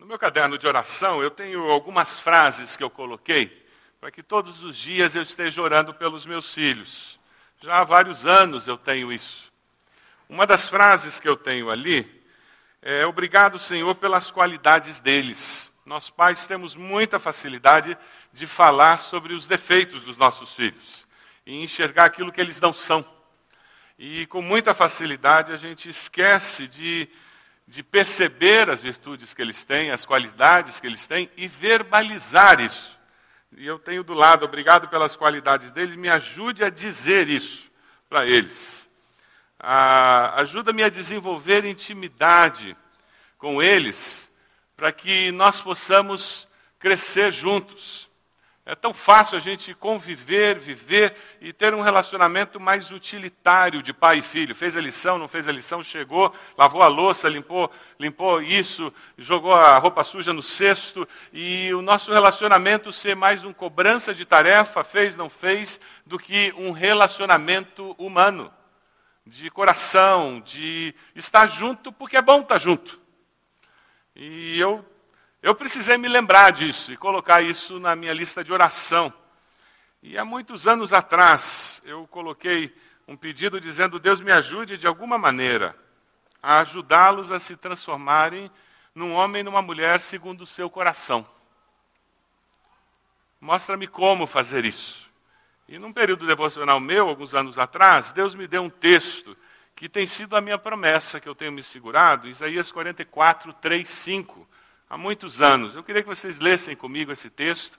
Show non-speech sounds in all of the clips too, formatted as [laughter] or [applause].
No meu caderno de oração, eu tenho algumas frases que eu coloquei para que todos os dias eu esteja orando pelos meus filhos. Já há vários anos eu tenho isso. Uma das frases que eu tenho ali é: Obrigado, Senhor, pelas qualidades deles. Nós pais temos muita facilidade de falar sobre os defeitos dos nossos filhos e enxergar aquilo que eles não são. E com muita facilidade a gente esquece de de perceber as virtudes que eles têm, as qualidades que eles têm e verbalizar isso. E eu tenho do lado, obrigado pelas qualidades deles, me ajude a dizer isso para eles. Ah, Ajuda-me a desenvolver intimidade com eles, para que nós possamos crescer juntos. É tão fácil a gente conviver, viver e ter um relacionamento mais utilitário de pai e filho. Fez a lição, não fez a lição, chegou, lavou a louça, limpou, limpou isso, jogou a roupa suja no cesto e o nosso relacionamento ser mais um cobrança de tarefa, fez, não fez, do que um relacionamento humano, de coração, de estar junto porque é bom estar junto. E eu eu precisei me lembrar disso e colocar isso na minha lista de oração. E há muitos anos atrás, eu coloquei um pedido dizendo: Deus me ajude de alguma maneira a ajudá-los a se transformarem num homem e numa mulher segundo o seu coração. Mostra-me como fazer isso. E num período devocional meu, alguns anos atrás, Deus me deu um texto que tem sido a minha promessa que eu tenho me segurado, Isaías 44, 3, 5 há muitos anos. Eu queria que vocês lessem comigo esse texto.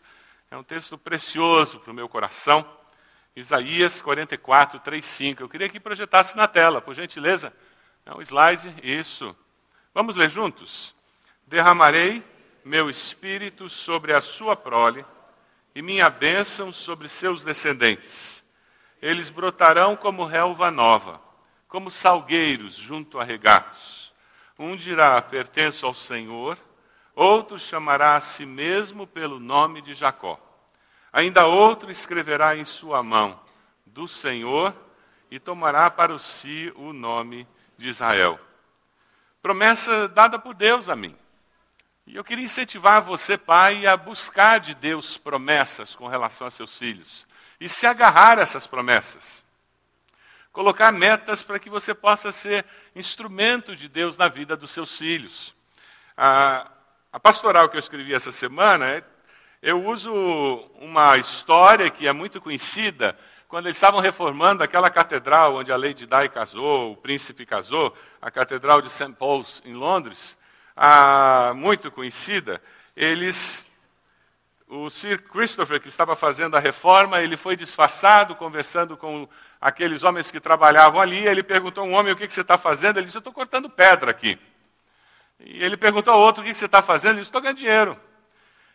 É um texto precioso para o meu coração. Isaías 44, 3, 5. Eu queria que projetasse na tela, por gentileza. É um slide, isso. Vamos ler juntos? Derramarei meu espírito sobre a sua prole e minha bênção sobre seus descendentes. Eles brotarão como relva nova, como salgueiros junto a regatos. Um dirá: pertenço ao Senhor Outro chamará a si mesmo pelo nome de Jacó. Ainda outro escreverá em sua mão do Senhor e tomará para si o nome de Israel. Promessa dada por Deus a mim. E eu queria incentivar você, pai, a buscar de Deus promessas com relação a seus filhos e se agarrar a essas promessas. Colocar metas para que você possa ser instrumento de Deus na vida dos seus filhos. Ah, a pastoral que eu escrevi essa semana, eu uso uma história que é muito conhecida, quando eles estavam reformando aquela catedral onde a Lady Di casou, o príncipe casou, a Catedral de St. Paul's, em Londres, muito conhecida, eles o Sir Christopher, que estava fazendo a reforma, ele foi disfarçado, conversando com aqueles homens que trabalhavam ali. Ele perguntou a um homem: O que, que você está fazendo? Ele disse: Eu estou cortando pedra aqui. E ele perguntou ao outro: O que você está fazendo? Ele disse: Estou ganhando dinheiro.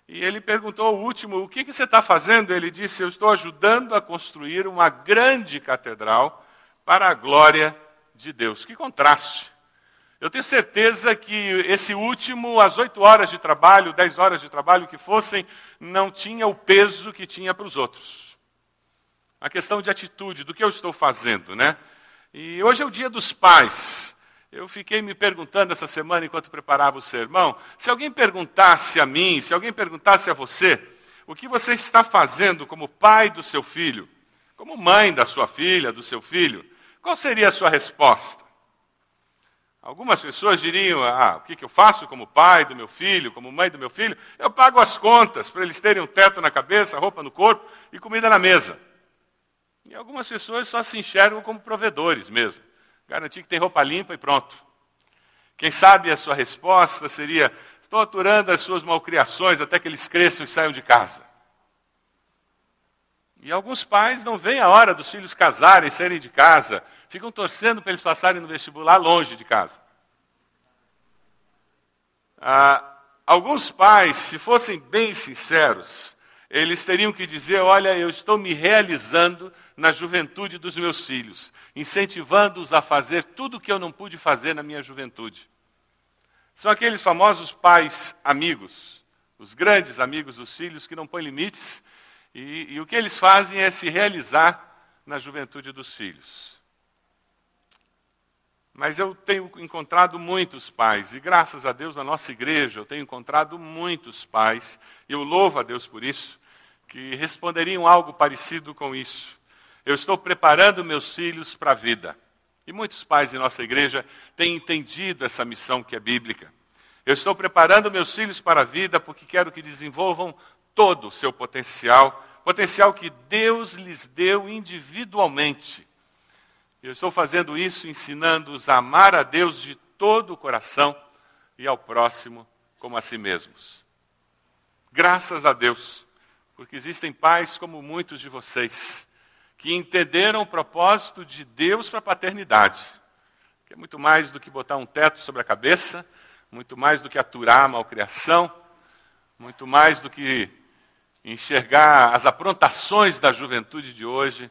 E ele perguntou ao último: O que você está fazendo? Ele disse: Eu estou ajudando a construir uma grande catedral para a glória de Deus. Que contraste! Eu tenho certeza que esse último, as oito horas de trabalho, dez horas de trabalho que fossem, não tinha o peso que tinha para os outros. A questão de atitude, do que eu estou fazendo, né? E hoje é o dia dos pais. Eu fiquei me perguntando essa semana, enquanto preparava o sermão, se alguém perguntasse a mim, se alguém perguntasse a você, o que você está fazendo como pai do seu filho, como mãe da sua filha, do seu filho, qual seria a sua resposta? Algumas pessoas diriam: Ah, o que, eu faço como pai do meu filho, como mãe do meu filho? Eu pago as contas para eles terem um teto na cabeça, roupa no corpo e comida na mesa. E algumas pessoas só se enxergam como provedores mesmo. Garantir que tem roupa limpa e pronto. Quem sabe a sua resposta seria: estou aturando as suas malcriações até que eles cresçam e saiam de casa. E alguns pais não veem a hora dos filhos casarem, saírem de casa, ficam torcendo para eles passarem no vestibular longe de casa. Ah, alguns pais, se fossem bem sinceros, eles teriam que dizer: Olha, eu estou me realizando na juventude dos meus filhos incentivando-os a fazer tudo o que eu não pude fazer na minha juventude. São aqueles famosos pais amigos, os grandes amigos dos filhos que não põem limites, e, e o que eles fazem é se realizar na juventude dos filhos. Mas eu tenho encontrado muitos pais, e graças a Deus na nossa igreja eu tenho encontrado muitos pais, e eu louvo a Deus por isso, que responderiam algo parecido com isso. Eu estou preparando meus filhos para a vida. E muitos pais em nossa igreja têm entendido essa missão que é bíblica. Eu estou preparando meus filhos para a vida porque quero que desenvolvam todo o seu potencial, potencial que Deus lhes deu individualmente. Eu estou fazendo isso ensinando-os a amar a Deus de todo o coração e ao próximo como a si mesmos. Graças a Deus, porque existem pais como muitos de vocês que entenderam o propósito de Deus para a paternidade, que é muito mais do que botar um teto sobre a cabeça, muito mais do que aturar a malcriação, muito mais do que enxergar as aprontações da juventude de hoje,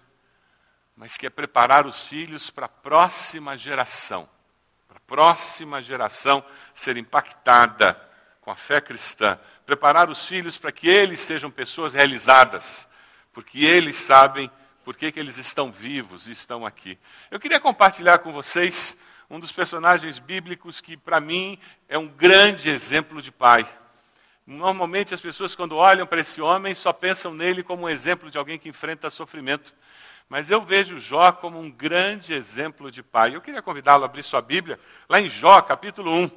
mas que é preparar os filhos para a próxima geração, para a próxima geração ser impactada com a fé cristã, preparar os filhos para que eles sejam pessoas realizadas, porque eles sabem por que, que eles estão vivos e estão aqui. Eu queria compartilhar com vocês um dos personagens bíblicos que, para mim, é um grande exemplo de pai. Normalmente as pessoas, quando olham para esse homem, só pensam nele como um exemplo de alguém que enfrenta sofrimento. Mas eu vejo Jó como um grande exemplo de pai. Eu queria convidá-lo a abrir sua Bíblia, lá em Jó, capítulo 1.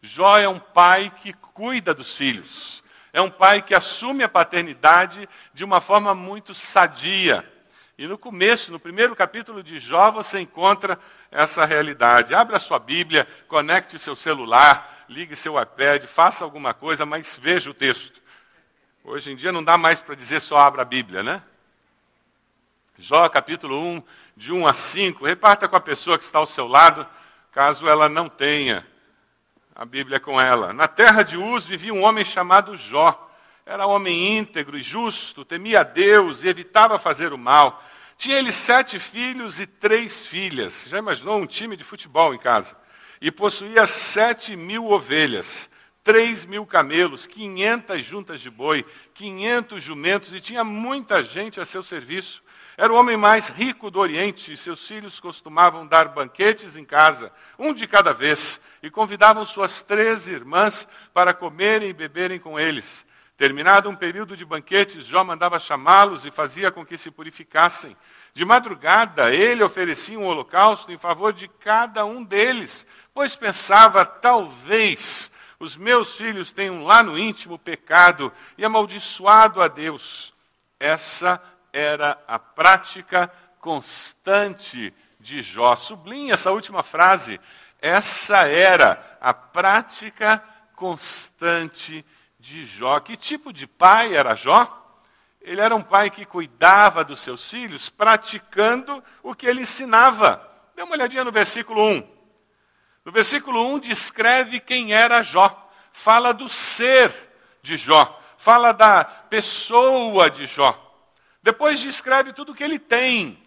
Jó é um pai que cuida dos filhos. É um pai que assume a paternidade de uma forma muito sadia. E no começo, no primeiro capítulo de Jó, você encontra essa realidade. Abra sua Bíblia, conecte o seu celular, ligue seu iPad, faça alguma coisa, mas veja o texto. Hoje em dia não dá mais para dizer só abra a Bíblia, né? Jó capítulo 1, de 1 a 5. Reparta com a pessoa que está ao seu lado, caso ela não tenha a Bíblia com ela. Na terra de Uz vivia um homem chamado Jó. Era homem íntegro e justo, temia a Deus e evitava fazer o mal. Tinha ele sete filhos e três filhas. Já imaginou um time de futebol em casa? E possuía sete mil ovelhas, três mil camelos, quinhentas juntas de boi, quinhentos jumentos e tinha muita gente a seu serviço. Era o homem mais rico do Oriente e seus filhos costumavam dar banquetes em casa, um de cada vez, e convidavam suas três irmãs para comerem e beberem com eles. Terminado um período de banquetes, Jó mandava chamá-los e fazia com que se purificassem. De madrugada, ele oferecia um holocausto em favor de cada um deles, pois pensava, talvez os meus filhos tenham lá no íntimo pecado e amaldiçoado a Deus. Essa era a prática constante de Jó. Sublinhe essa última frase. Essa era a prática constante de Jó. Que tipo de pai era Jó? Ele era um pai que cuidava dos seus filhos, praticando o que ele ensinava. Dê uma olhadinha no versículo 1. No versículo 1 descreve quem era Jó. Fala do ser de Jó. Fala da pessoa de Jó. Depois descreve tudo o que ele tem.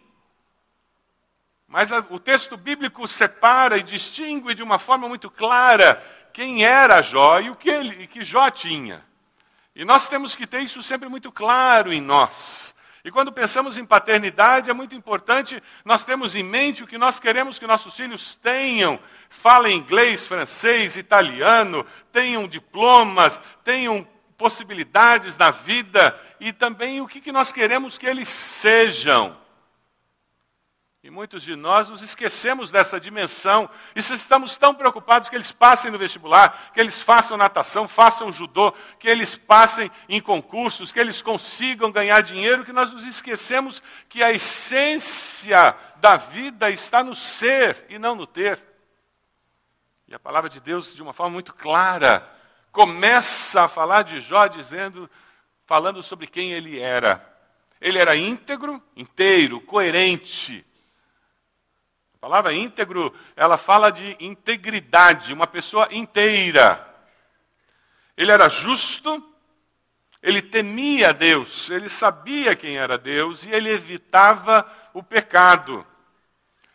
Mas a, o texto bíblico separa e distingue de uma forma muito clara quem era Jó e o que, ele, que Jó tinha. E nós temos que ter isso sempre muito claro em nós. E quando pensamos em paternidade, é muito importante nós termos em mente o que nós queremos que nossos filhos tenham. Falem inglês, francês, italiano, tenham diplomas, tenham possibilidades na vida e também o que nós queremos que eles sejam. E muitos de nós nos esquecemos dessa dimensão. E estamos tão preocupados que eles passem no vestibular, que eles façam natação, façam judô, que eles passem em concursos, que eles consigam ganhar dinheiro, que nós nos esquecemos que a essência da vida está no ser e não no ter. E a palavra de Deus, de uma forma muito clara, começa a falar de Jó dizendo, falando sobre quem ele era. Ele era íntegro, inteiro, coerente. A palavra íntegro, ela fala de integridade, uma pessoa inteira. Ele era justo, ele temia Deus, ele sabia quem era Deus e ele evitava o pecado.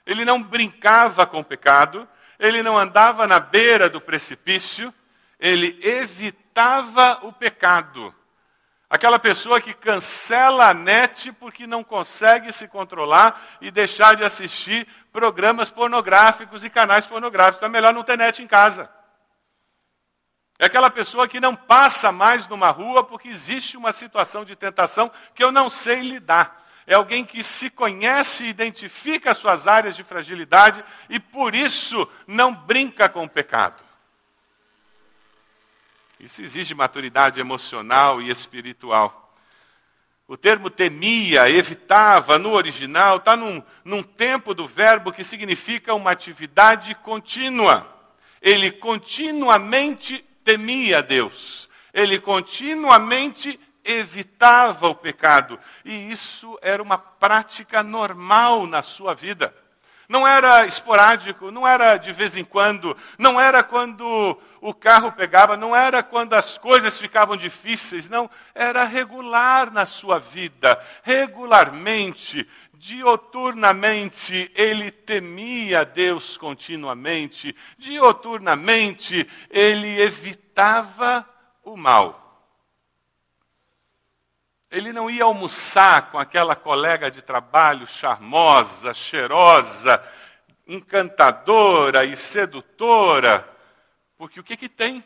Ele não brincava com o pecado, ele não andava na beira do precipício, ele evitava o pecado. Aquela pessoa que cancela a net porque não consegue se controlar e deixar de assistir programas pornográficos e canais pornográficos. Então é melhor não ter net em casa. É aquela pessoa que não passa mais numa rua porque existe uma situação de tentação que eu não sei lidar. É alguém que se conhece e identifica as suas áreas de fragilidade e por isso não brinca com o pecado. Isso exige maturidade emocional e espiritual. O termo temia, evitava, no original, está num, num tempo do verbo que significa uma atividade contínua. Ele continuamente temia Deus. Ele continuamente evitava o pecado. E isso era uma prática normal na sua vida. Não era esporádico, não era de vez em quando, não era quando o carro pegava, não era quando as coisas ficavam difíceis, não, era regular na sua vida, regularmente, dioturnamente, ele temia Deus continuamente, dioturnamente, ele evitava o mal. Ele não ia almoçar com aquela colega de trabalho charmosa, cheirosa, encantadora e sedutora, porque o que que tem?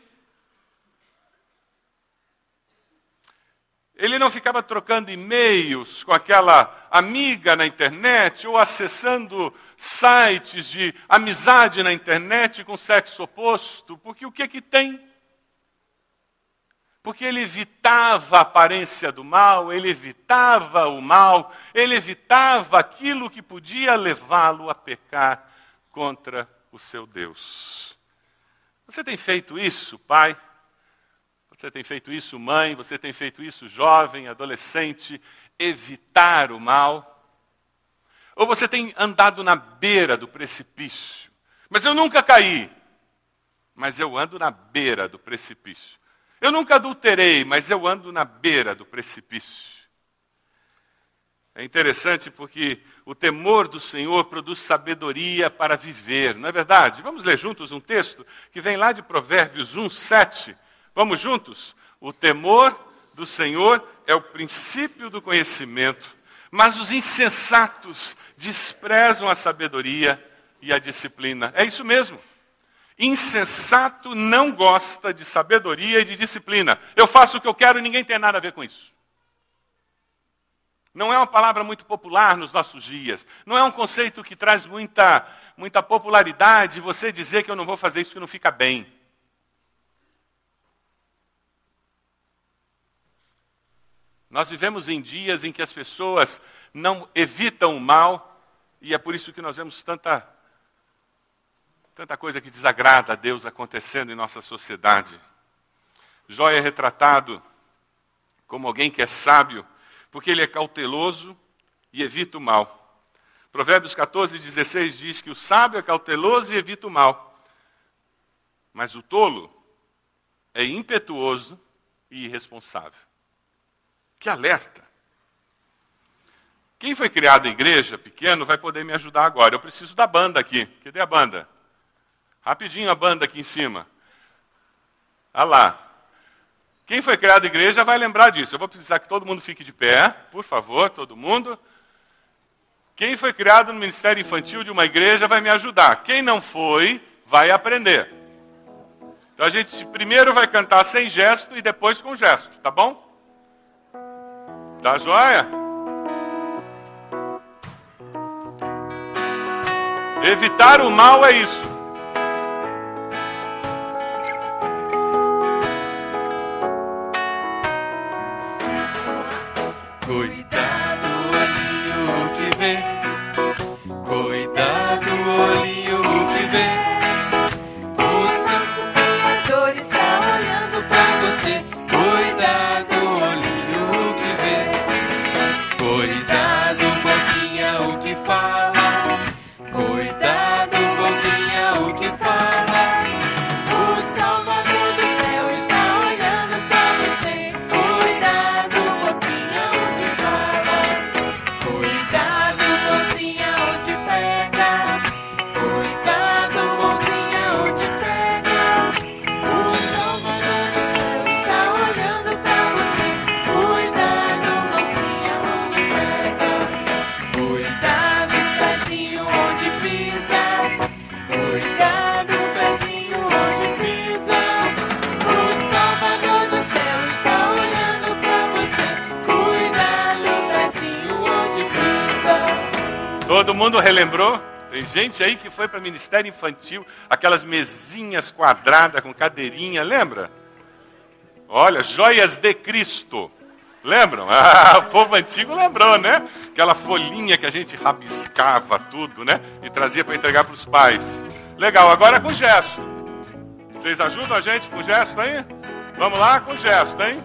Ele não ficava trocando e-mails com aquela amiga na internet ou acessando sites de amizade na internet com sexo oposto, porque o que que tem? Porque ele evitava a aparência do mal, ele evitava o mal, ele evitava aquilo que podia levá-lo a pecar contra o seu Deus. Você tem feito isso, pai? Você tem feito isso, mãe? Você tem feito isso, jovem, adolescente? Evitar o mal? Ou você tem andado na beira do precipício? Mas eu nunca caí. Mas eu ando na beira do precipício. Eu nunca adulterei, mas eu ando na beira do precipício. É interessante porque o temor do Senhor produz sabedoria para viver, não é verdade? Vamos ler juntos um texto que vem lá de Provérbios 1, 7. Vamos juntos? O temor do Senhor é o princípio do conhecimento, mas os insensatos desprezam a sabedoria e a disciplina. É isso mesmo. Insensato não gosta de sabedoria e de disciplina. Eu faço o que eu quero e ninguém tem nada a ver com isso. Não é uma palavra muito popular nos nossos dias. Não é um conceito que traz muita, muita popularidade você dizer que eu não vou fazer isso que não fica bem. Nós vivemos em dias em que as pessoas não evitam o mal, e é por isso que nós vemos tanta Tanta coisa que desagrada a Deus acontecendo em nossa sociedade. Jó é retratado como alguém que é sábio, porque ele é cauteloso e evita o mal. Provérbios 14, 16 diz que o sábio é cauteloso e evita o mal, mas o tolo é impetuoso e irresponsável. Que alerta! Quem foi criado em igreja pequeno vai poder me ajudar agora. Eu preciso da banda aqui. Cadê a banda? Rapidinho a banda aqui em cima. Ah lá. Quem foi criado igreja vai lembrar disso. Eu vou precisar que todo mundo fique de pé, por favor, todo mundo. Quem foi criado no ministério infantil de uma igreja vai me ajudar. Quem não foi, vai aprender. Então a gente primeiro vai cantar sem gesto e depois com gesto, tá bom? Tá joia? Evitar o mal é isso. Relembrou? Tem gente aí que foi para ministério infantil, aquelas mesinhas quadradas com cadeirinha, lembra? Olha, joias de Cristo. Lembram? [laughs] Ah, o povo antigo lembrou, né? Aquela folhinha que a gente rabiscava tudo, né? E trazia para entregar para os pais. Legal, agora com gesto. Vocês ajudam a gente com gesto aí? Vamos lá com gesto, hein?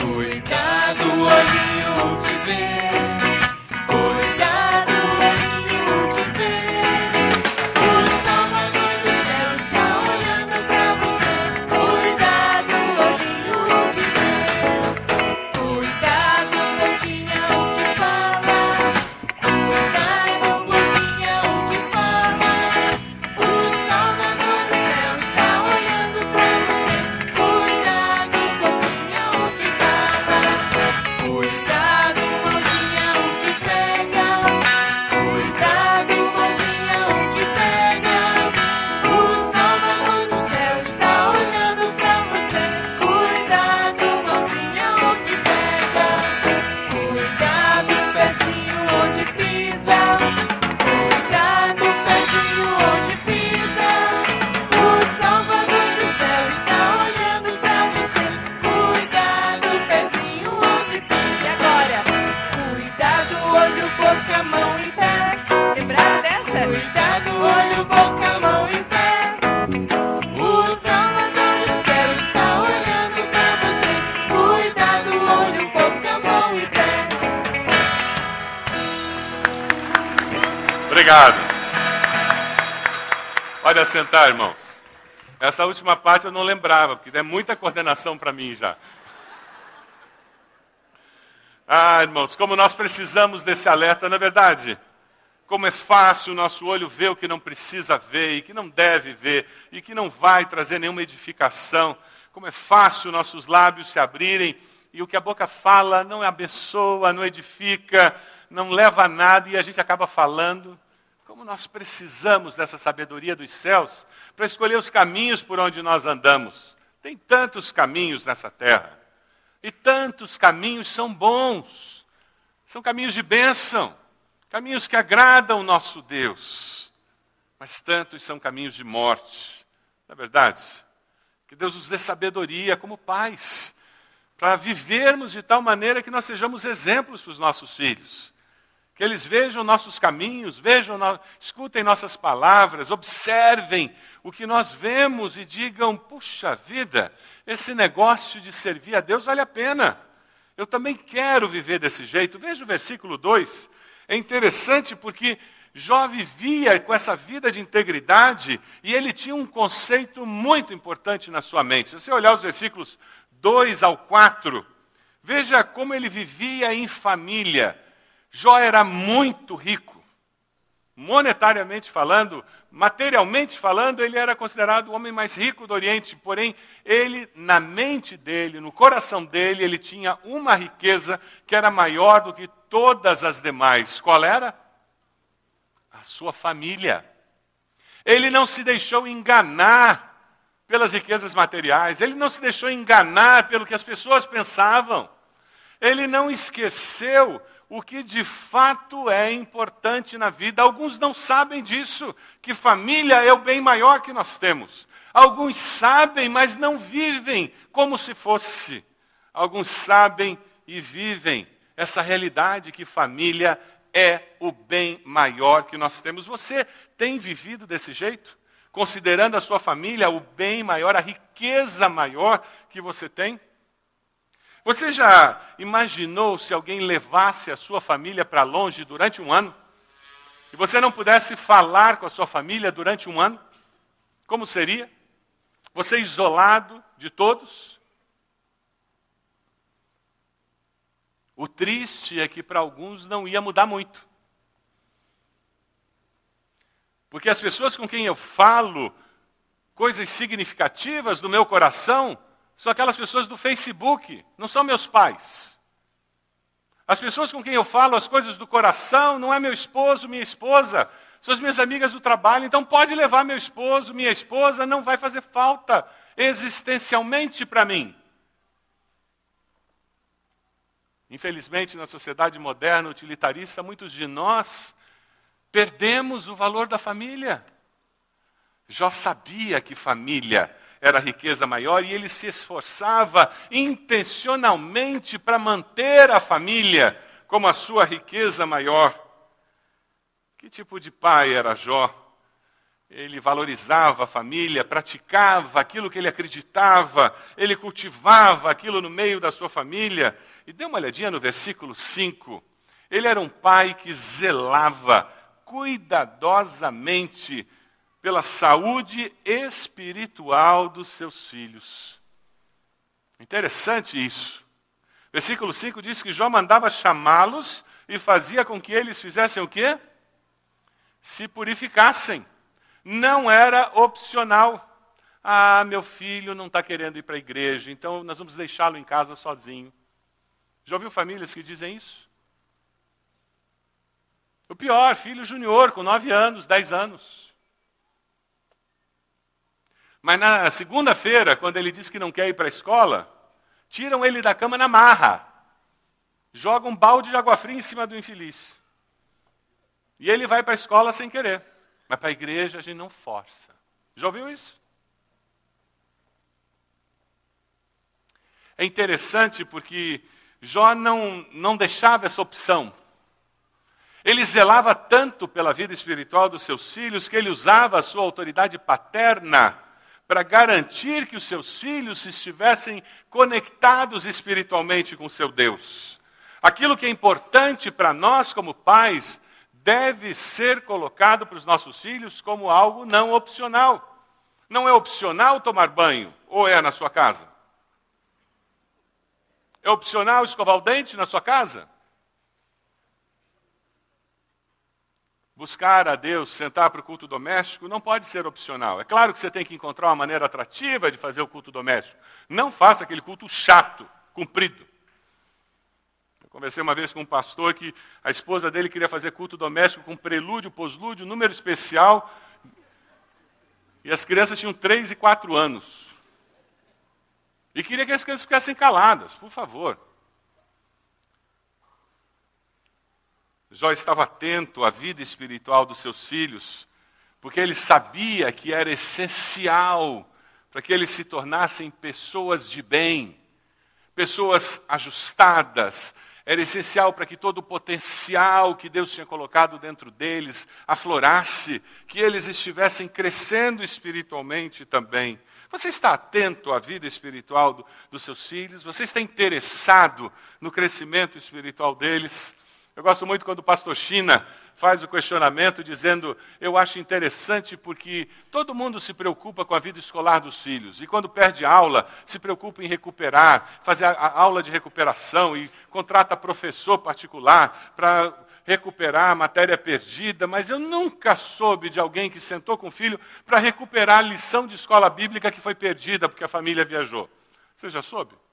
Cuidado, olhinho que vem. Pode assentar, irmãos. Essa última parte eu não lembrava, porque é muita coordenação para mim já. Ah, irmãos, como nós precisamos desse alerta, na é verdade. Como é fácil o nosso olho ver o que não precisa ver e que não deve ver e que não vai trazer nenhuma edificação. Como é fácil nossos lábios se abrirem e o que a boca fala não abençoa, não edifica, não leva a nada e a gente acaba falando. Como nós precisamos dessa sabedoria dos céus para escolher os caminhos por onde nós andamos. Tem tantos caminhos nessa terra. E tantos caminhos são bons. São caminhos de bênção. Caminhos que agradam o nosso Deus. Mas tantos são caminhos de morte. Não é verdade? Que Deus nos dê sabedoria como pais. Para vivermos de tal maneira que nós sejamos exemplos para os nossos filhos que eles vejam nossos caminhos, vejam, escutem nossas palavras, observem o que nós vemos e digam: puxa vida, esse negócio de servir a Deus vale a pena. Eu também quero viver desse jeito. Veja o versículo 2. É interessante porque Jó vivia com essa vida de integridade e ele tinha um conceito muito importante na sua mente. Se você olhar os versículos 2 ao 4, veja como ele vivia em família Jó era muito rico. Monetariamente falando, materialmente falando, ele era considerado o homem mais rico do Oriente, porém, ele, na mente dele, no coração dele, ele tinha uma riqueza que era maior do que todas as demais. Qual era? A sua família. Ele não se deixou enganar pelas riquezas materiais, ele não se deixou enganar pelo que as pessoas pensavam, ele não esqueceu o que de fato é importante na vida. Alguns não sabem disso, que família é o bem maior que nós temos. Alguns sabem, mas não vivem como se fosse. Alguns sabem e vivem essa realidade que família é o bem maior que nós temos. Você tem vivido desse jeito? Considerando a sua família o bem maior, a riqueza maior que você tem? Você já imaginou se alguém levasse a sua família para longe durante um ano? E você não pudesse falar com a sua família durante um ano? Como seria? Você isolado de todos? O triste é que para alguns não ia mudar muito. Porque as pessoas com quem eu falo coisas significativas do meu coração são aquelas pessoas do Facebook, não são meus pais. As pessoas com quem eu falo as coisas do coração não é meu esposo, minha esposa, são as minhas amigas do trabalho, então pode levar meu esposo, minha esposa, não vai fazer falta existencialmente para mim. Infelizmente, na sociedade moderna utilitarista, muitos de nós perdemos o valor da família. Jó sabia que família era a riqueza maior e ele se esforçava intencionalmente para manter a família como a sua riqueza maior. Que tipo de pai era Jó? Ele valorizava a família, praticava aquilo que ele acreditava, ele cultivava aquilo no meio da sua família. E dê uma olhadinha no versículo 5. Ele era um pai que zelava cuidadosamente pela saúde espiritual dos seus filhos. Interessante isso. Versículo 5 diz que Jó mandava chamá-los e fazia com que eles fizessem o quê? Se purificassem. Não era opcional. Ah, meu filho não está querendo ir para a igreja, então nós vamos deixá-lo em casa sozinho. Já ouviu famílias que dizem isso? O pior, filho junior, com nove anos, dez anos. Mas na segunda-feira, quando ele diz que não quer ir para a escola, tiram ele da cama na marra. Jogam um balde de água fria em cima do infeliz. E ele vai para a escola sem querer. Mas para a igreja a gente não força. Já ouviu isso? É interessante porque Jó não, não deixava essa opção. Ele zelava tanto pela vida espiritual dos seus filhos que ele usava a sua autoridade paterna para garantir que os seus filhos estivessem conectados espiritualmente com seu Deus. Aquilo que é importante para nós como pais deve ser colocado para os nossos filhos como algo não opcional. Não é opcional tomar banho, ou é na sua casa? É opcional escovar o dente na sua casa? Buscar a Deus, sentar para o culto doméstico, não pode ser opcional. É claro que você tem que encontrar uma maneira atrativa de fazer o culto doméstico. Não faça aquele culto chato, comprido. Conversei uma vez com um pastor que a esposa dele queria fazer culto doméstico com prelúdio, poslúdio, número especial. E as crianças tinham três e quatro anos. E queria que as crianças ficassem caladas, por favor. Jó estava atento à vida espiritual dos seus filhos, porque ele sabia que era essencial para que eles se tornassem pessoas de bem, pessoas ajustadas, era essencial para que todo o potencial que Deus tinha colocado dentro deles aflorasse, que eles estivessem crescendo espiritualmente também. Você está atento à vida espiritual do, dos seus filhos? Você está interessado no crescimento espiritual deles? Eu gosto muito quando o pastor China faz o questionamento dizendo: Eu acho interessante porque todo mundo se preocupa com a vida escolar dos filhos. E quando perde aula, se preocupa em recuperar, fazer a aula de recuperação e contrata professor particular para recuperar a matéria perdida. Mas eu nunca soube de alguém que sentou com o filho para recuperar a lição de escola bíblica que foi perdida porque a família viajou. Você já soube?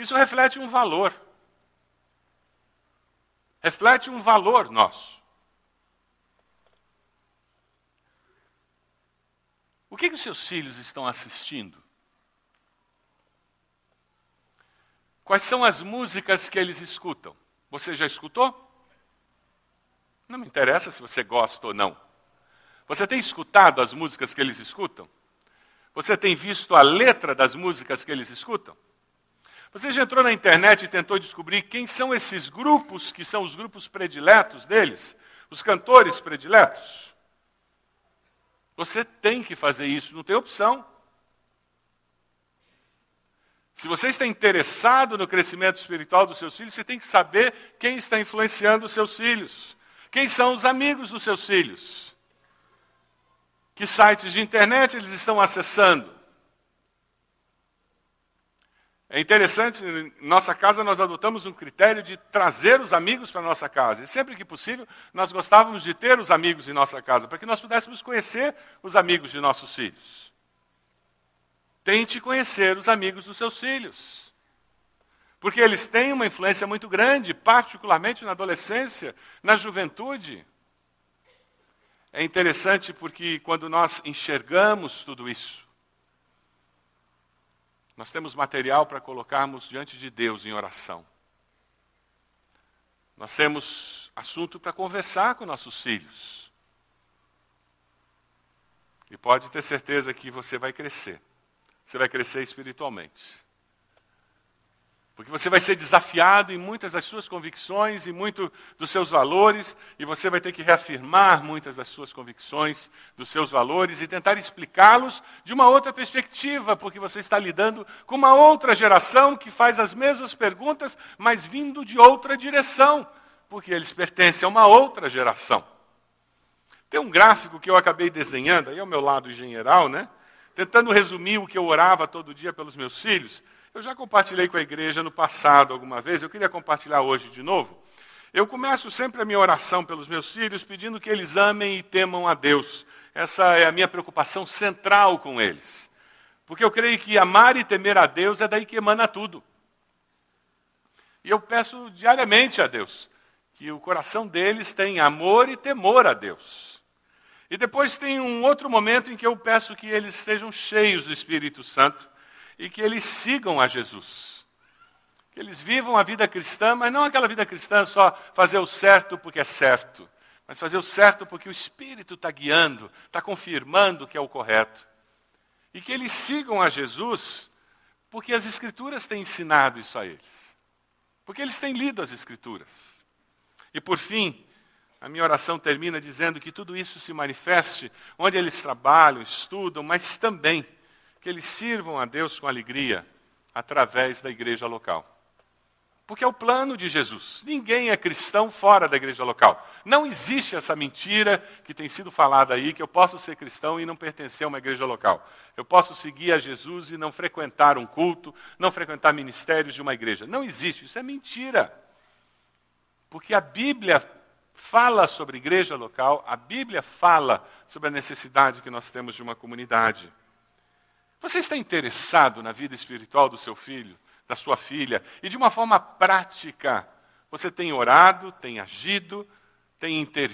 Isso reflete um valor reflete um valor nosso. O que, que os seus filhos estão assistindo? Quais são as músicas que eles escutam? Você já escutou? Não me interessa se você gosta ou não. Você tem escutado as músicas que eles escutam? Você tem visto a letra das músicas que eles escutam? Você já entrou na internet e tentou descobrir quem são esses grupos que são os grupos prediletos deles? Os cantores prediletos? Você tem que fazer isso, não tem opção. Se você está interessado no crescimento espiritual dos seus filhos, você tem que saber quem está influenciando os seus filhos. Quem são os amigos dos seus filhos? Que sites de internet eles estão acessando? É interessante, em nossa casa nós adotamos um critério de trazer os amigos para nossa casa. E sempre que possível, nós gostávamos de ter os amigos em nossa casa, para que nós pudéssemos conhecer os amigos de nossos filhos. Tente conhecer os amigos dos seus filhos. Porque eles têm uma influência muito grande, particularmente na adolescência, na juventude. É interessante porque quando nós enxergamos tudo isso, nós temos material para colocarmos diante de Deus em oração. Nós temos assunto para conversar com nossos filhos. E pode ter certeza que você vai crescer. Você vai crescer espiritualmente. Porque você vai ser desafiado em muitas das suas convicções e muito dos seus valores, e você vai ter que reafirmar muitas das suas convicções, dos seus valores e tentar explicá-los de uma outra perspectiva, porque você está lidando com uma outra geração que faz as mesmas perguntas, mas vindo de outra direção, porque eles pertencem a uma outra geração. Tem um gráfico que eu acabei desenhando, aí é o meu lado engenheiral, né? Tentando resumir o que eu orava todo dia pelos meus filhos. Eu já compartilhei com a igreja no passado alguma vez, eu queria compartilhar hoje de novo. Eu começo sempre a minha oração pelos meus filhos pedindo que eles amem e temam a Deus. Essa é a minha preocupação central com eles. Porque eu creio que amar e temer a Deus é daí que emana tudo. E eu peço diariamente a Deus que o coração deles tenha amor e temor a Deus. E depois tem um outro momento em que eu peço que eles estejam cheios do Espírito Santo e que eles sigam a Jesus. Que eles vivam a vida cristã, mas não aquela vida cristã só fazer o certo porque é certo, mas fazer o certo porque o Espírito está guiando, está confirmando que é o correto. E que eles sigam a Jesus porque as Escrituras têm ensinado isso a eles. Porque eles têm lido as Escrituras. E por fim, a minha oração termina dizendo que tudo isso se manifeste onde eles trabalham, estudam, mas também que eles sirvam a Deus com alegria através da igreja local. Porque é o plano de Jesus. Ninguém é cristão fora da igreja local. Não existe essa mentira que tem sido falada aí, que eu posso ser cristão e não pertencer a uma igreja local. Eu posso seguir a Jesus e não frequentar um culto, não frequentar ministérios de uma igreja. Não existe, isso é mentira. Porque a Bíblia fala sobre igreja local, a Bíblia fala sobre a necessidade que nós temos de uma comunidade. Você está interessado na vida espiritual do seu filho, da sua filha? E de uma forma prática, você tem orado, tem agido, tem, inter...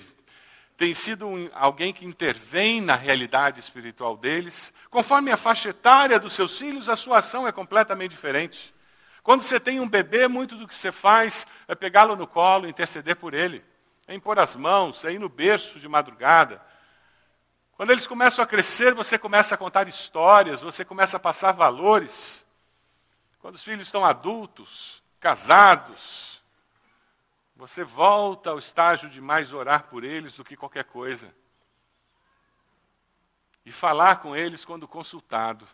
tem sido um, alguém que intervém na realidade espiritual deles? Conforme a faixa etária dos seus filhos, a sua ação é completamente diferente. Quando você tem um bebê, muito do que você faz é pegá-lo no colo, interceder por ele, é impor as mãos, é ir no berço de madrugada, quando eles começam a crescer, você começa a contar histórias, você começa a passar valores. Quando os filhos estão adultos, casados, você volta ao estágio de mais orar por eles do que qualquer coisa. E falar com eles quando consultado.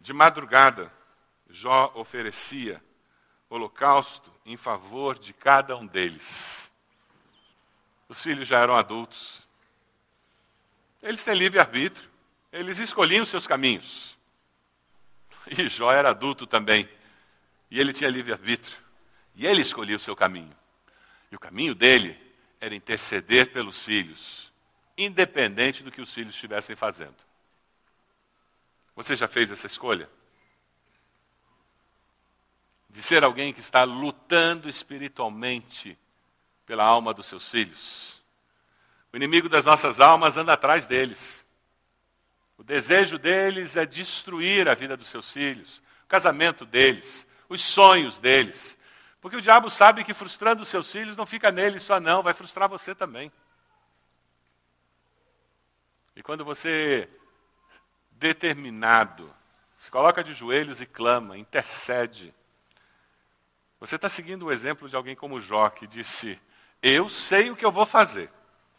De madrugada, Jó oferecia holocausto em favor de cada um deles. Os filhos já eram adultos. Eles têm livre-arbítrio. Eles escolhiam seus caminhos. E Jó era adulto também. E ele tinha livre-arbítrio. E ele escolhia o seu caminho. E o caminho dele era interceder pelos filhos, independente do que os filhos estivessem fazendo. Você já fez essa escolha? De ser alguém que está lutando espiritualmente pela alma dos seus filhos. O inimigo das nossas almas anda atrás deles. O desejo deles é destruir a vida dos seus filhos, o casamento deles, os sonhos deles. Porque o diabo sabe que frustrando os seus filhos não fica nele só não, vai frustrar você também. E quando você, determinado, se coloca de joelhos e clama, intercede, você está seguindo o exemplo de alguém como Jó, que disse: eu sei o que eu vou fazer.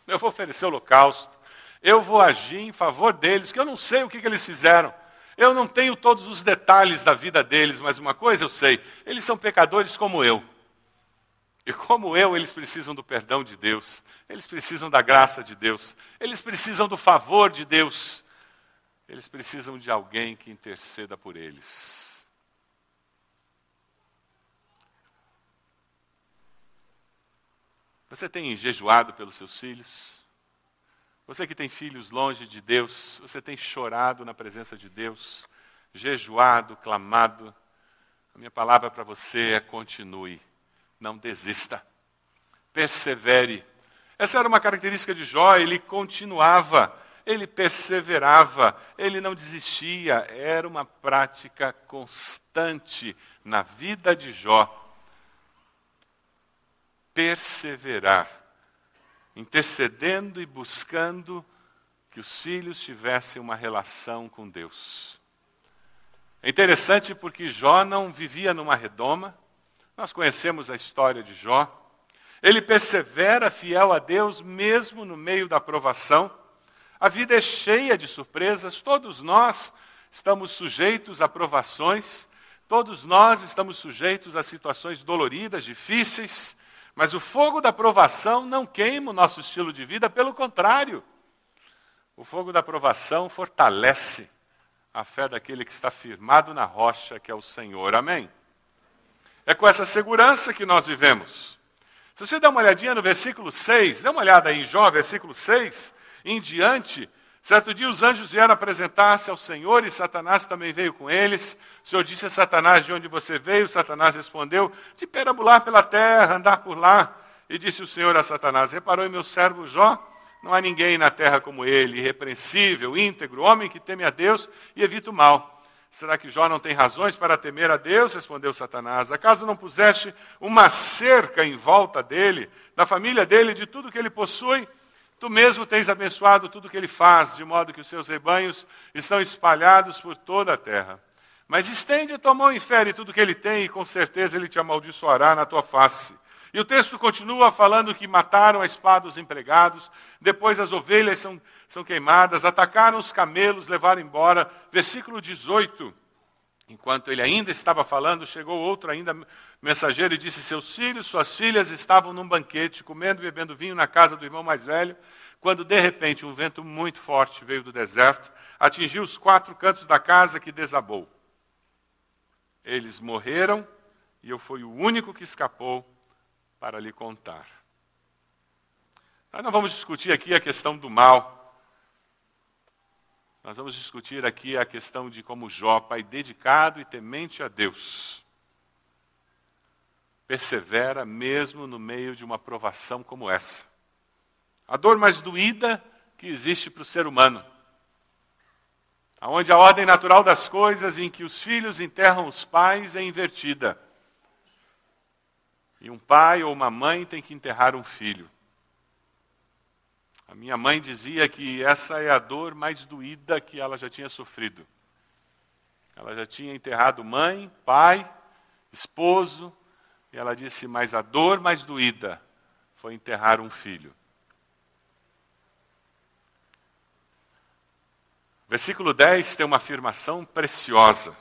Eu vou oferecer holocausto. Eu vou agir em favor deles, que eu não sei o que, que eles fizeram. Eu não tenho todos os detalhes da vida deles, mas uma coisa eu sei: eles são pecadores como eu. E como eu, eles precisam do perdão de Deus, eles precisam da graça de Deus, eles precisam do favor de Deus, eles precisam de alguém que interceda por eles. Você tem jejuado pelos seus filhos? Você que tem filhos longe de Deus, você tem chorado na presença de Deus, jejuado, clamado. A minha palavra para você é: continue, não desista, persevere. Essa era uma característica de Jó, ele continuava, ele perseverava, ele não desistia, era uma prática constante na vida de Jó. Perseverar, intercedendo e buscando que os filhos tivessem uma relação com Deus. É interessante porque Jó não vivia numa redoma, nós conhecemos a história de Jó. Ele persevera fiel a Deus mesmo no meio da provação. A vida é cheia de surpresas, todos nós estamos sujeitos a provações, todos nós estamos sujeitos a situações doloridas, difíceis, mas o fogo da provação não queima o nosso estilo de vida, pelo contrário. O fogo da provação fortalece a fé daquele que está firmado na rocha, que é o Senhor. Amém? É com essa segurança que nós vivemos. Se você der uma olhadinha no versículo 6, dê uma olhada aí em Jó, versículo 6, em diante, certo dia os anjos vieram apresentar-se ao Senhor e Satanás também veio com eles. O Senhor disse a Satanás: De onde você veio? Satanás respondeu: De perabular pela terra, andar por lá. E disse o Senhor a Satanás: Reparou em meu servo Jó? Não há ninguém na terra como ele, irrepreensível, íntegro, homem que teme a Deus e evita o mal. Será que Jó não tem razões para temer a Deus? Respondeu Satanás. Acaso não puseste uma cerca em volta dele, da família dele, de tudo que ele possui? Tu mesmo tens abençoado tudo que ele faz, de modo que os seus rebanhos estão espalhados por toda a terra. Mas estende a tua mão e fere tudo que ele tem, e com certeza ele te amaldiçoará na tua face. E o texto continua falando que mataram a espada os empregados, depois as ovelhas são, são queimadas, atacaram os camelos, levaram embora. Versículo 18. Enquanto ele ainda estava falando, chegou outro ainda mensageiro e disse: Seus filhos, suas filhas estavam num banquete, comendo e bebendo vinho na casa do irmão mais velho, quando de repente um vento muito forte veio do deserto, atingiu os quatro cantos da casa que desabou. Eles morreram e eu fui o único que escapou para lhe contar. Nós não vamos discutir aqui a questão do mal. Nós vamos discutir aqui a questão de como Jó, pai dedicado e temente a Deus, persevera mesmo no meio de uma provação como essa. A dor mais doída que existe para o ser humano. Onde a ordem natural das coisas em que os filhos enterram os pais é invertida. E um pai ou uma mãe tem que enterrar um filho. A minha mãe dizia que essa é a dor mais doída que ela já tinha sofrido. Ela já tinha enterrado mãe, pai, esposo, e ela disse: Mas a dor mais doída foi enterrar um filho. Versículo 10 tem uma afirmação preciosa.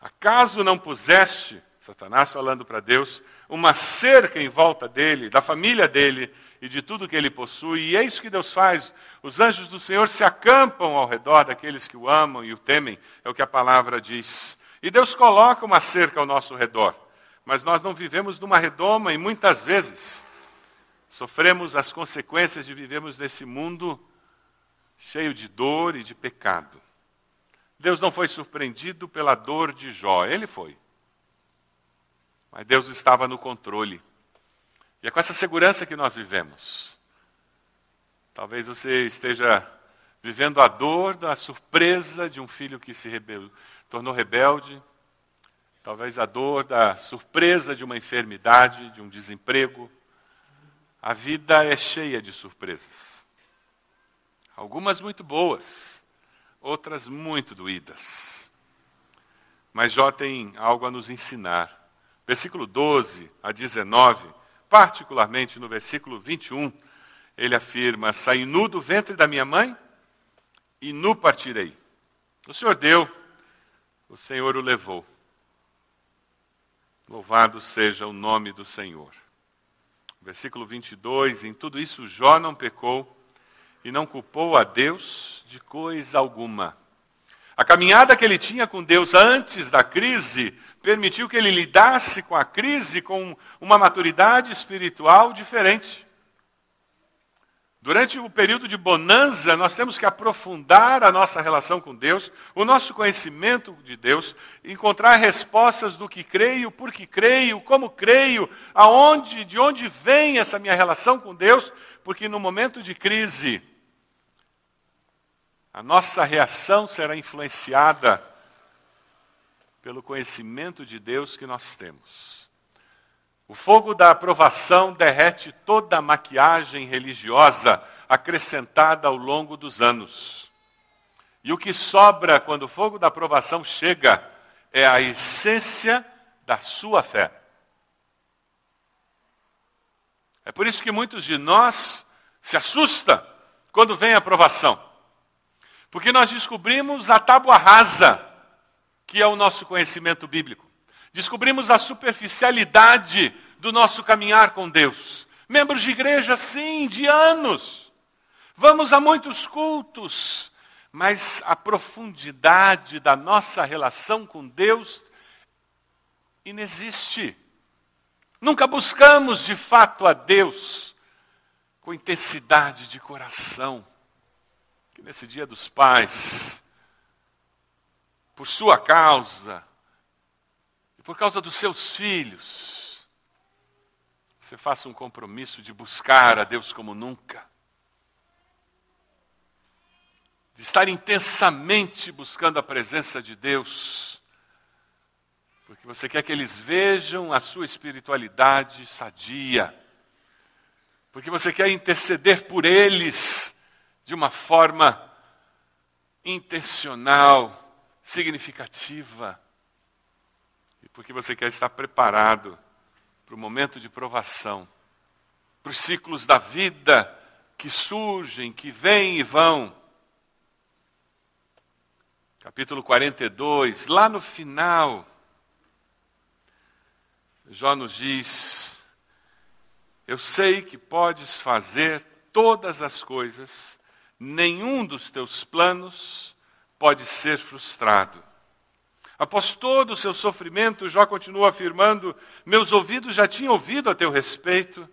Acaso não puseste Satanás falando para Deus, uma cerca em volta dele, da família dele e de tudo que ele possui. E é isso que Deus faz. Os anjos do Senhor se acampam ao redor daqueles que o amam e o temem, é o que a palavra diz. E Deus coloca uma cerca ao nosso redor. Mas nós não vivemos numa redoma e muitas vezes sofremos as consequências de vivermos nesse mundo cheio de dor e de pecado. Deus não foi surpreendido pela dor de Jó, ele foi. Mas Deus estava no controle. E é com essa segurança que nós vivemos. Talvez você esteja vivendo a dor da surpresa de um filho que se rebel... tornou rebelde. Talvez a dor da surpresa de uma enfermidade, de um desemprego. A vida é cheia de surpresas. Algumas muito boas, outras muito doídas. Mas Jó tem algo a nos ensinar versículo 12 a 19, particularmente no versículo 21, ele afirma: Saí nu do ventre da minha mãe e nu partirei. O Senhor deu, o Senhor o levou. Louvado seja o nome do Senhor. Versículo 22: Em tudo isso Jó não pecou e não culpou a Deus de coisa alguma. A caminhada que ele tinha com Deus antes da crise permitiu que ele lidasse com a crise com uma maturidade espiritual diferente. Durante o período de bonança, nós temos que aprofundar a nossa relação com Deus, o nosso conhecimento de Deus, encontrar respostas do que creio, por que creio, como creio, aonde, de onde vem essa minha relação com Deus, porque no momento de crise, a nossa reação será influenciada pelo conhecimento de Deus que nós temos. O fogo da aprovação derrete toda a maquiagem religiosa acrescentada ao longo dos anos. E o que sobra quando o fogo da aprovação chega é a essência da sua fé. É por isso que muitos de nós se assustam quando vem a aprovação. Porque nós descobrimos a tábua rasa, que é o nosso conhecimento bíblico. Descobrimos a superficialidade do nosso caminhar com Deus. Membros de igreja, sim, de anos. Vamos a muitos cultos, mas a profundidade da nossa relação com Deus inexiste. Nunca buscamos de fato a Deus com intensidade de coração que nesse dia dos pais, por sua causa, e por causa dos seus filhos, você faça um compromisso de buscar a Deus como nunca, de estar intensamente buscando a presença de Deus, porque você quer que eles vejam a sua espiritualidade sadia, porque você quer interceder por eles de uma forma intencional, significativa. E porque você quer estar preparado para o momento de provação, para os ciclos da vida que surgem, que vêm e vão. Capítulo 42, lá no final, Jó nos diz: Eu sei que podes fazer todas as coisas nenhum dos teus planos pode ser frustrado. Após todo o seu sofrimento, Jó continua afirmando: Meus ouvidos já tinham ouvido a teu respeito,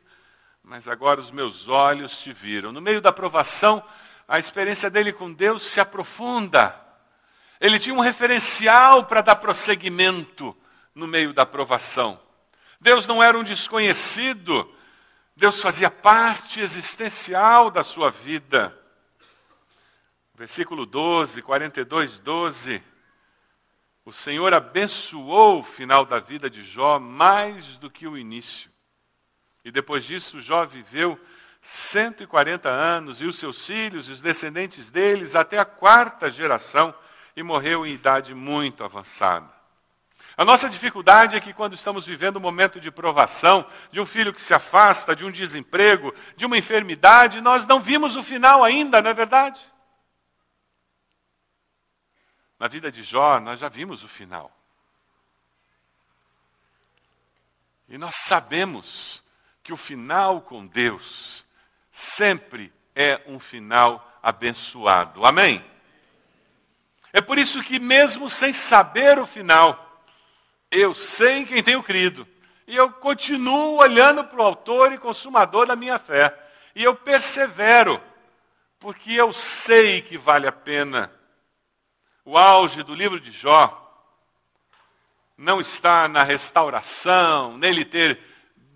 mas agora os meus olhos te viram. No meio da provação, a experiência dele com Deus se aprofunda. Ele tinha um referencial para dar prosseguimento no meio da provação. Deus não era um desconhecido, Deus fazia parte existencial da sua vida. Versículo 12, 42, 12. O Senhor abençoou o final da vida de Jó mais do que o início. E depois disso, Jó viveu 140 anos, e os seus filhos e os descendentes deles até a quarta geração, e morreu em idade muito avançada. A nossa dificuldade é que, quando estamos vivendo um momento de provação, de um filho que se afasta, de um desemprego, de uma enfermidade, nós não vimos o final ainda, não é verdade? Na vida de Jó, nós já vimos o final. E nós sabemos que o final com Deus sempre é um final abençoado. Amém? É por isso que, mesmo sem saber o final, eu sei quem tenho crido. E eu continuo olhando para o autor e consumador da minha fé. E eu persevero, porque eu sei que vale a pena o auge do livro de Jó não está na restauração, nele ter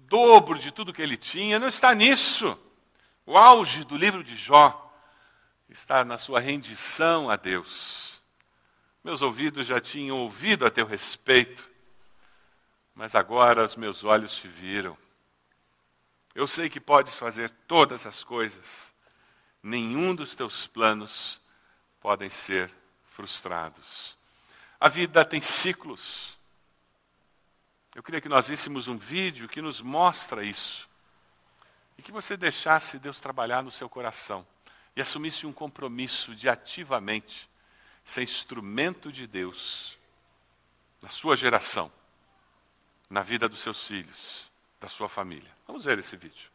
dobro de tudo que ele tinha, não está nisso. O auge do livro de Jó está na sua rendição a Deus. Meus ouvidos já tinham ouvido a teu respeito, mas agora os meus olhos te viram. Eu sei que podes fazer todas as coisas, nenhum dos teus planos podem ser frustrados. A vida tem ciclos. Eu queria que nós víssemos um vídeo que nos mostra isso. E que você deixasse Deus trabalhar no seu coração e assumisse um compromisso de ativamente ser instrumento de Deus na sua geração, na vida dos seus filhos, da sua família. Vamos ver esse vídeo.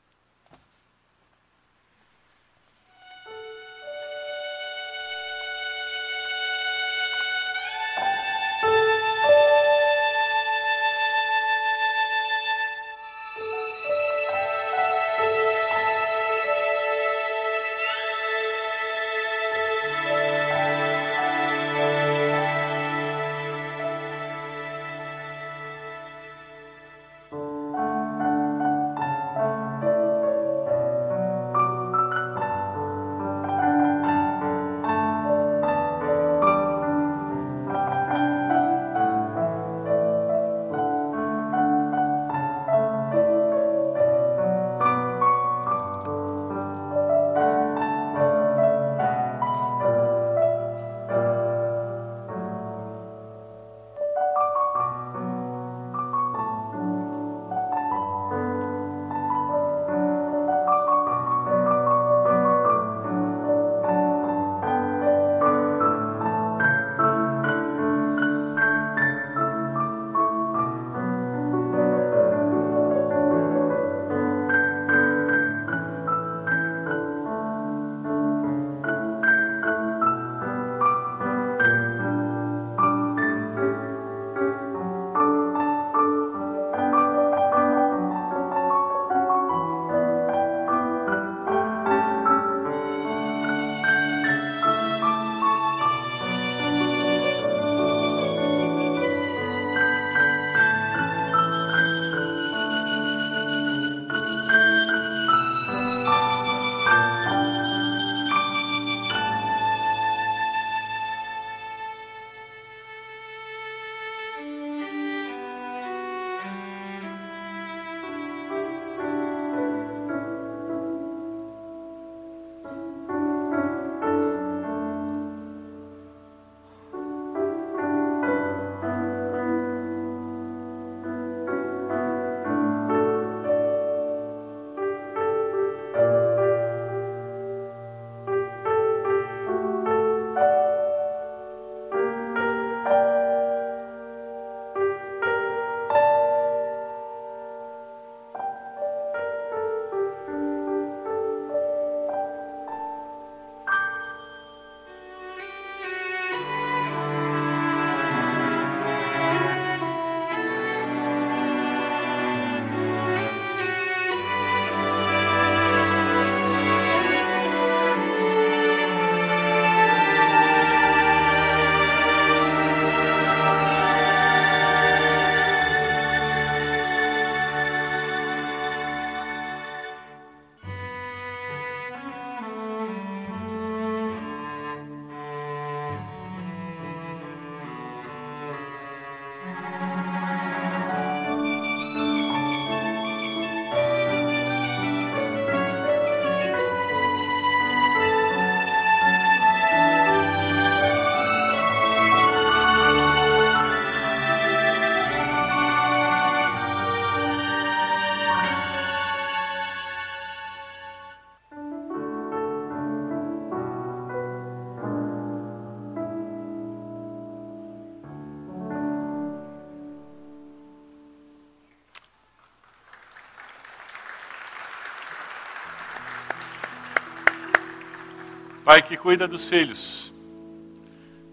Pai que cuida dos filhos,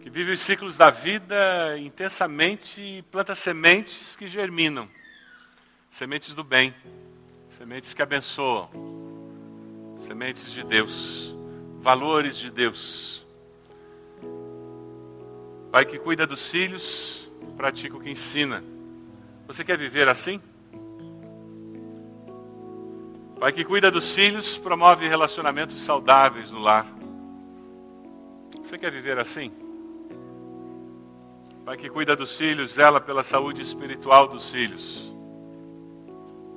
que vive os ciclos da vida intensamente e planta sementes que germinam, sementes do bem, sementes que abençoam, sementes de Deus, valores de Deus. Pai que cuida dos filhos, pratica o que ensina. Você quer viver assim? Pai que cuida dos filhos, promove relacionamentos saudáveis no lar. Você quer viver assim? Pai que cuida dos filhos, zela pela saúde espiritual dos filhos.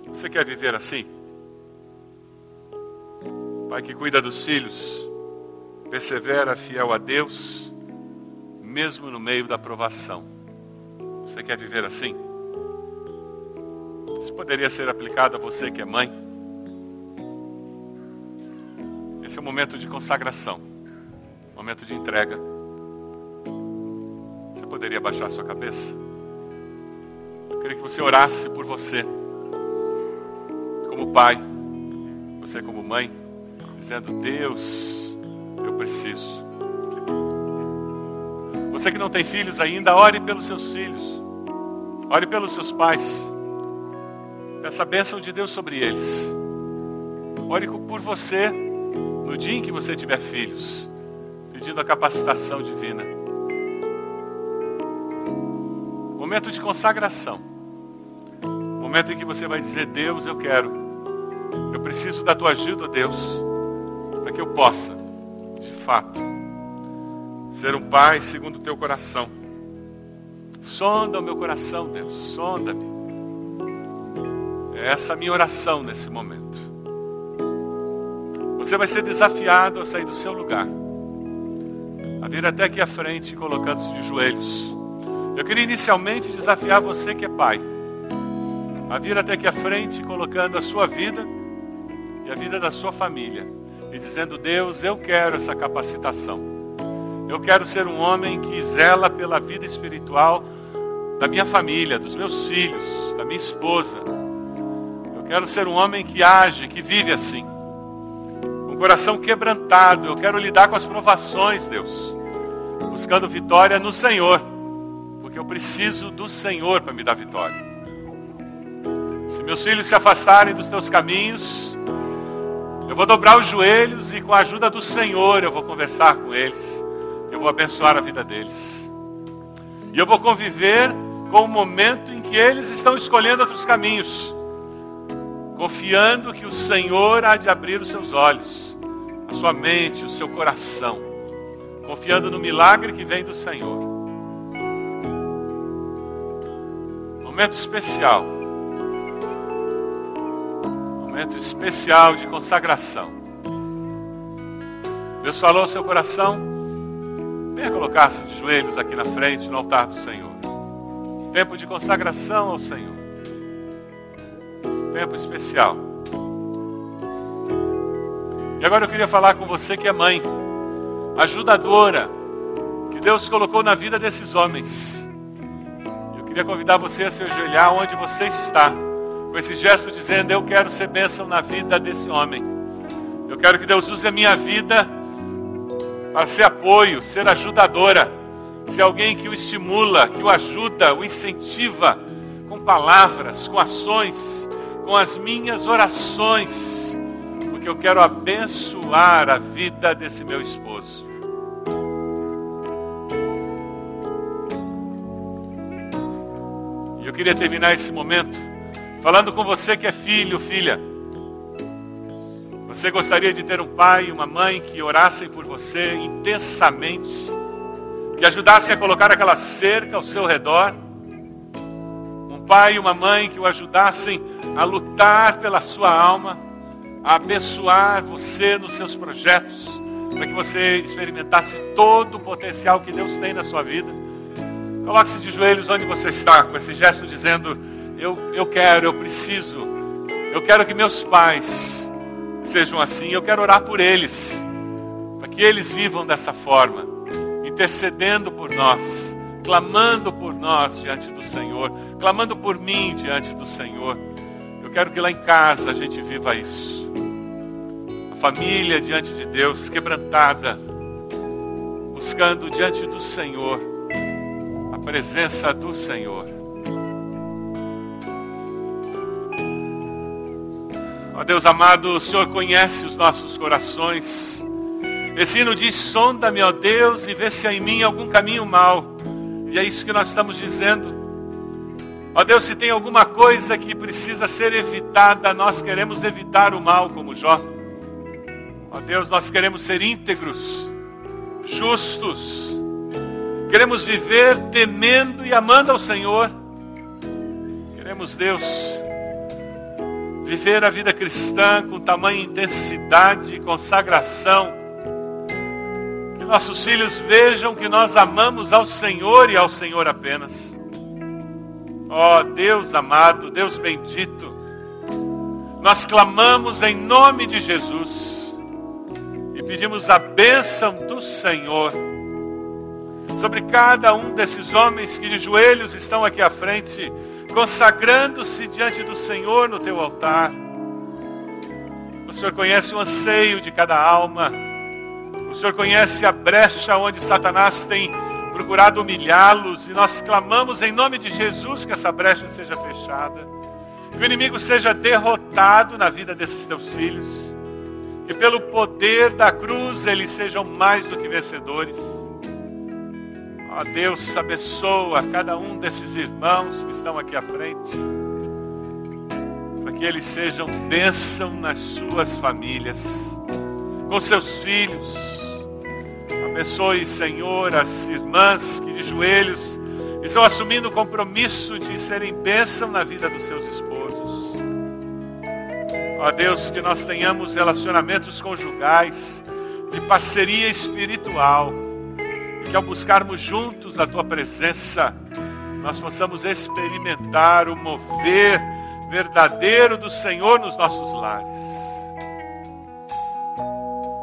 Você quer viver assim? Pai que cuida dos filhos, persevera fiel a Deus, mesmo no meio da provação. Você quer viver assim? Isso poderia ser aplicado a você que é mãe. Esse é o momento de consagração, momento de entrega. Você poderia baixar sua cabeça? Eu queria que você orasse por você, como pai, você como mãe, dizendo: Deus, eu preciso. Você que não tem filhos ainda, ore pelos seus filhos, ore pelos seus pais, peça a bênção de Deus sobre eles, ore por você no dia em que você tiver filhos, pedindo a capacitação divina. Momento de consagração. Momento em que você vai dizer: Deus, eu quero. Eu preciso da tua ajuda, Deus, para que eu possa, de fato, ser um pai segundo o teu coração. Sonda o meu coração, Deus, sonda-me. É essa a minha oração nesse momento. Você vai ser desafiado a sair do seu lugar, a vir até aqui à frente, colocando-se de joelhos. Eu queria inicialmente desafiar você que é pai, a vir até aqui à frente, colocando a sua vida e a vida da sua família, e dizendo: Deus, eu quero essa capacitação. Eu quero ser um homem que zela pela vida espiritual da minha família, dos meus filhos, da minha esposa. Eu quero ser um homem que age, que vive assim coração quebrantado. Eu quero lidar com as provações, Deus, buscando vitória no Senhor, porque eu preciso do Senhor para me dar vitória. Se meus filhos se afastarem dos teus caminhos, eu vou dobrar os joelhos e com a ajuda do Senhor eu vou conversar com eles. Eu vou abençoar a vida deles. E eu vou conviver com o momento em que eles estão escolhendo outros caminhos, confiando que o Senhor há de abrir os seus olhos a sua mente, o seu coração, confiando no milagre que vem do Senhor. Momento especial. Momento especial de consagração. Deus falou ao seu coração. Venha colocar-se de joelhos aqui na frente, no altar do Senhor. Tempo de consagração ao Senhor. Tempo especial. E agora eu queria falar com você que é mãe, ajudadora, que Deus colocou na vida desses homens. Eu queria convidar você a se ajoelhar onde você está, com esse gesto dizendo: Eu quero ser bênção na vida desse homem. Eu quero que Deus use a minha vida para ser apoio, ser ajudadora, ser alguém que o estimula, que o ajuda, o incentiva com palavras, com ações, com as minhas orações porque eu quero abençoar a vida desse meu esposo. E eu queria terminar esse momento falando com você que é filho, filha. Você gostaria de ter um pai e uma mãe que orassem por você intensamente, que ajudassem a colocar aquela cerca ao seu redor? Um pai e uma mãe que o ajudassem a lutar pela sua alma? Abençoar você nos seus projetos, para que você experimentasse todo o potencial que Deus tem na sua vida. Coloque-se de joelhos onde você está, com esse gesto dizendo: eu, eu quero, eu preciso, eu quero que meus pais sejam assim, eu quero orar por eles, para que eles vivam dessa forma, intercedendo por nós, clamando por nós diante do Senhor, clamando por mim diante do Senhor. Eu quero que lá em casa a gente viva isso família diante de Deus, quebrantada, buscando diante do Senhor a presença do Senhor. Ó Deus amado, o Senhor conhece os nossos corações. Esse hino diz: sonda-me, ó Deus, e vê se há em mim algum caminho mau. E é isso que nós estamos dizendo. Ó Deus, se tem alguma coisa que precisa ser evitada, nós queremos evitar o mal, como Jó. Ó Deus, nós queremos ser íntegros, justos, queremos viver temendo e amando ao Senhor. Queremos, Deus, viver a vida cristã com tamanha intensidade e consagração. Que nossos filhos vejam que nós amamos ao Senhor e ao Senhor apenas. Ó oh, Deus amado, Deus bendito, nós clamamos em nome de Jesus e pedimos a bênção do Senhor sobre cada um desses homens que de joelhos estão aqui à frente, consagrando-se diante do Senhor no teu altar. O Senhor conhece o anseio de cada alma, o Senhor conhece a brecha onde Satanás tem procurado humilhá-los, e nós clamamos em nome de Jesus que essa brecha seja fechada, que o inimigo seja derrotado na vida desses teus filhos, que pelo poder da cruz eles sejam mais do que vencedores. Ó Deus, abençoa cada um desses irmãos que estão aqui à frente, para que eles sejam bênção nas suas famílias, com seus filhos, Abençoe, Senhor, as irmãs que de joelhos estão assumindo o compromisso de serem bênção na vida dos seus esposos. Ó Deus, que nós tenhamos relacionamentos conjugais de parceria espiritual e que ao buscarmos juntos a tua presença, nós possamos experimentar o mover verdadeiro do Senhor nos nossos lares.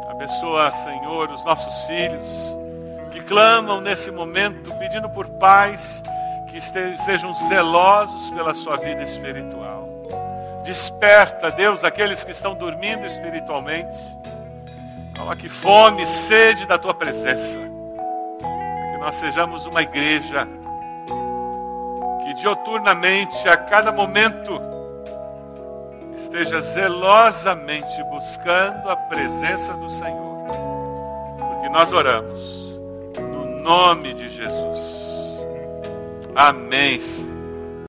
Abençoa, Senhor, os nossos filhos que clamam nesse momento, pedindo por pais que sejam zelosos pela sua vida espiritual. Desperta, Deus, aqueles que estão dormindo espiritualmente. Coloque fome, sede da tua presença. Que nós sejamos uma igreja que dioturnamente, a cada momento, esteja zelosamente buscando a presença do Senhor. Porque nós oramos no nome de Jesus. Amém.